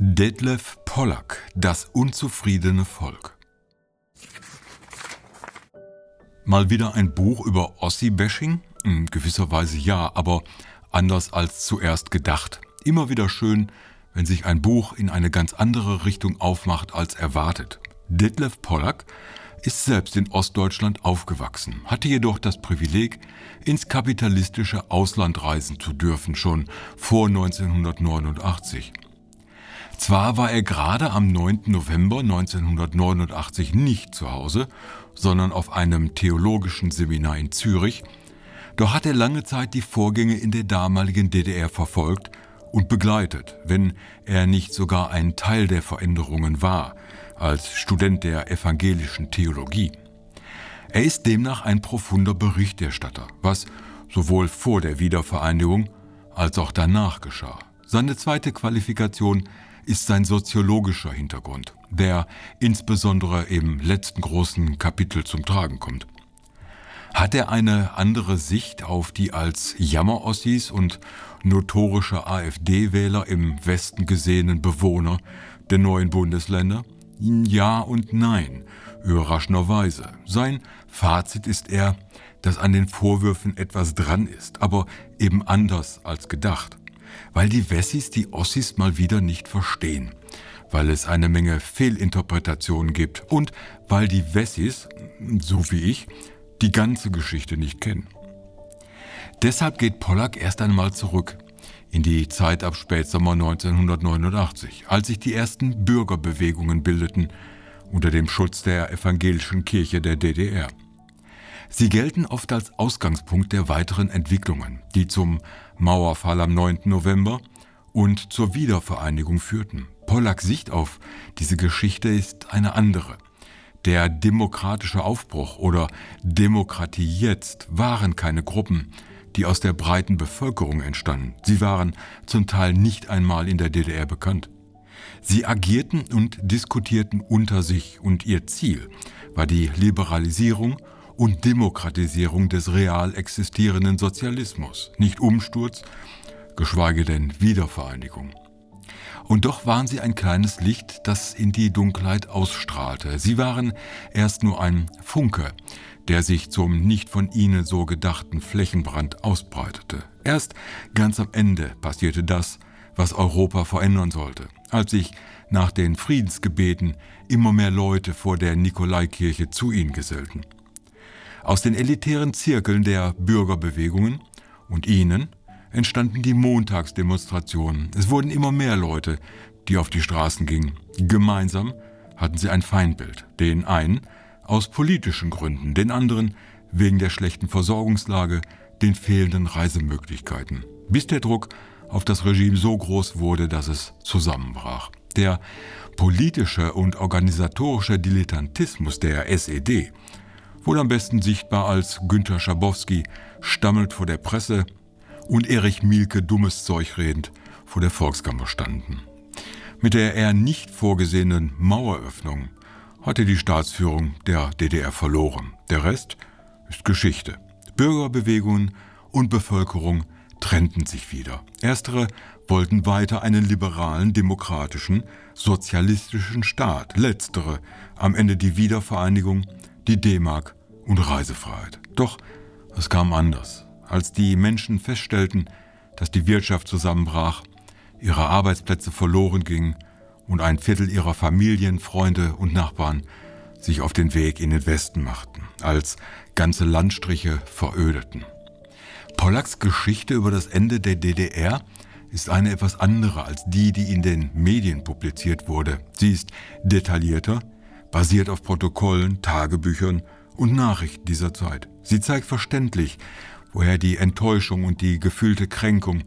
Detlef Pollack, das unzufriedene Volk. Mal wieder ein Buch über Ossi-Bashing? In gewisser Weise ja, aber anders als zuerst gedacht. Immer wieder schön, wenn sich ein Buch in eine ganz andere Richtung aufmacht als erwartet. Detlef Pollack ist selbst in Ostdeutschland aufgewachsen, hatte jedoch das Privileg, ins kapitalistische Ausland reisen zu dürfen, schon vor 1989. Zwar war er gerade am 9. November 1989 nicht zu Hause, sondern auf einem theologischen Seminar in Zürich, doch hat er lange Zeit die Vorgänge in der damaligen DDR verfolgt und begleitet, wenn er nicht sogar ein Teil der Veränderungen war, als Student der evangelischen Theologie. Er ist demnach ein profunder Berichterstatter, was sowohl vor der Wiedervereinigung als auch danach geschah. Seine zweite Qualifikation ist sein soziologischer Hintergrund, der insbesondere im letzten großen Kapitel zum Tragen kommt. Hat er eine andere Sicht auf die als Jammerossis und notorische AfD-Wähler im Westen gesehenen Bewohner der neuen Bundesländer? Ja und nein, überraschenderweise. Sein Fazit ist er, dass an den Vorwürfen etwas dran ist, aber eben anders als gedacht weil die Wessis die Ossis mal wieder nicht verstehen, weil es eine Menge Fehlinterpretationen gibt und weil die Wessis, so wie ich, die ganze Geschichte nicht kennen. Deshalb geht Pollack erst einmal zurück in die Zeit ab Spätsommer 1989, als sich die ersten Bürgerbewegungen bildeten unter dem Schutz der evangelischen Kirche der DDR. Sie gelten oft als Ausgangspunkt der weiteren Entwicklungen, die zum Mauerfall am 9. November und zur Wiedervereinigung führten. Pollacks Sicht auf diese Geschichte ist eine andere. Der demokratische Aufbruch oder Demokratie jetzt waren keine Gruppen, die aus der breiten Bevölkerung entstanden. Sie waren zum Teil nicht einmal in der DDR bekannt. Sie agierten und diskutierten unter sich und ihr Ziel war die Liberalisierung und Demokratisierung des real existierenden Sozialismus, nicht Umsturz, geschweige denn Wiedervereinigung. Und doch waren sie ein kleines Licht, das in die Dunkelheit ausstrahlte. Sie waren erst nur ein Funke, der sich zum nicht von ihnen so gedachten Flächenbrand ausbreitete. Erst ganz am Ende passierte das, was Europa verändern sollte, als sich nach den Friedensgebeten immer mehr Leute vor der Nikolaikirche zu ihnen gesellten. Aus den elitären Zirkeln der Bürgerbewegungen und ihnen entstanden die Montagsdemonstrationen. Es wurden immer mehr Leute, die auf die Straßen gingen. Gemeinsam hatten sie ein Feindbild. Den einen aus politischen Gründen, den anderen wegen der schlechten Versorgungslage, den fehlenden Reisemöglichkeiten. Bis der Druck auf das Regime so groß wurde, dass es zusammenbrach. Der politische und organisatorische Dilettantismus der SED wohl am besten sichtbar als Günter Schabowski stammelt vor der Presse und Erich Mielke dummes Zeug redend vor der Volkskammer standen. Mit der eher nicht vorgesehenen Maueröffnung hatte die Staatsführung der DDR verloren. Der Rest ist Geschichte. Bürgerbewegungen und Bevölkerung trennten sich wieder. Erstere wollten weiter einen liberalen, demokratischen, sozialistischen Staat. Letztere am Ende die Wiedervereinigung, die D-Mark und Reisefreiheit. Doch es kam anders. Als die Menschen feststellten, dass die Wirtschaft zusammenbrach, ihre Arbeitsplätze verloren gingen und ein Viertel ihrer Familien, Freunde und Nachbarn sich auf den Weg in den Westen machten, als ganze Landstriche verödeten. Pollacks Geschichte über das Ende der DDR ist eine etwas andere als die, die in den Medien publiziert wurde. Sie ist detaillierter, basiert auf Protokollen, Tagebüchern und Nachrichten dieser Zeit. Sie zeigt verständlich, woher die Enttäuschung und die gefühlte Kränkung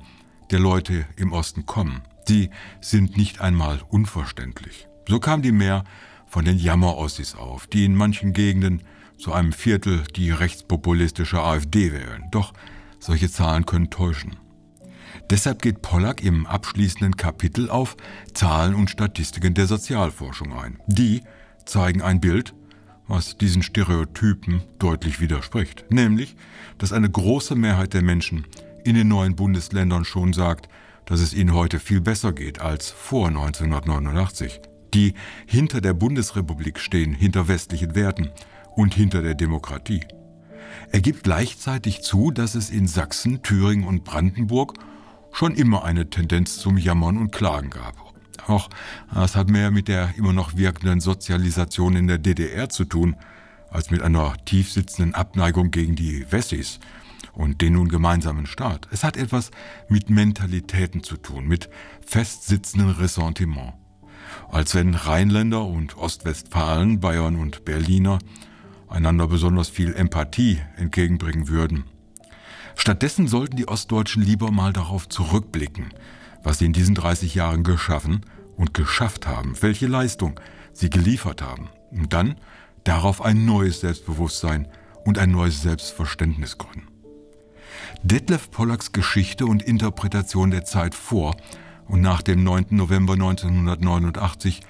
der Leute im Osten kommen. Sie sind nicht einmal unverständlich. So kam die mehr von den Jammerossis auf, die in manchen Gegenden zu einem Viertel die rechtspopulistische AfD wählen. Doch solche Zahlen können täuschen. Deshalb geht Pollack im abschließenden Kapitel auf Zahlen und Statistiken der Sozialforschung ein. Die zeigen ein Bild, was diesen Stereotypen deutlich widerspricht, nämlich, dass eine große Mehrheit der Menschen in den neuen Bundesländern schon sagt, dass es ihnen heute viel besser geht als vor 1989. Die hinter der Bundesrepublik stehen, hinter westlichen Werten und hinter der Demokratie. Er gibt gleichzeitig zu, dass es in Sachsen, Thüringen und Brandenburg schon immer eine Tendenz zum Jammern und Klagen gab. Auch das hat mehr mit der immer noch wirkenden Sozialisation in der DDR zu tun, als mit einer tiefsitzenden Abneigung gegen die Wessis und den nun gemeinsamen Staat. Es hat etwas mit Mentalitäten zu tun, mit festsitzenden Ressentiment. Als wenn Rheinländer und Ostwestfalen, Bayern und Berliner einander besonders viel Empathie entgegenbringen würden. Stattdessen sollten die Ostdeutschen lieber mal darauf zurückblicken, was sie in diesen 30 Jahren geschaffen und geschafft haben, welche Leistung sie geliefert haben. Und dann darauf ein neues Selbstbewusstsein und ein neues Selbstverständnis gründen. Detlef Pollacks Geschichte und Interpretation der Zeit vor und nach dem 9. November 1989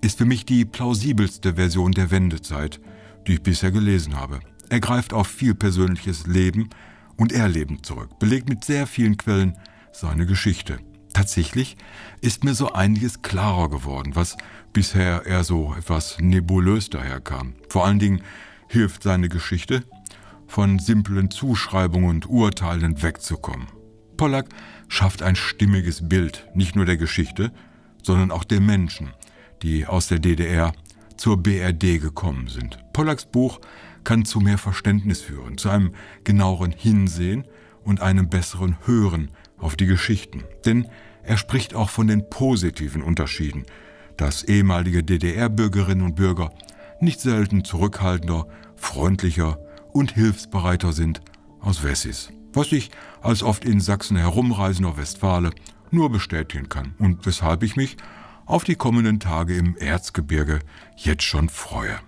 ist für mich die plausibelste Version der Wendezeit, die ich bisher gelesen habe. Er greift auf viel persönliches Leben und Erleben zurück, belegt mit sehr vielen Quellen seine Geschichte. Tatsächlich ist mir so einiges klarer geworden, was bisher eher so etwas nebulös daherkam. Vor allen Dingen hilft seine Geschichte, von simplen Zuschreibungen und Urteilen wegzukommen. Pollack schafft ein stimmiges Bild, nicht nur der Geschichte, sondern auch der Menschen, die aus der DDR zur BRD gekommen sind. Pollacks Buch kann zu mehr Verständnis führen, zu einem genaueren Hinsehen und einem besseren Hören auf die Geschichten. Denn er spricht auch von den positiven Unterschieden, dass ehemalige DDR-Bürgerinnen und Bürger nicht selten zurückhaltender, freundlicher und hilfsbereiter sind aus Wessis. Was ich als oft in Sachsen herumreisender Westfale nur bestätigen kann und weshalb ich mich auf die kommenden Tage im Erzgebirge jetzt schon freue.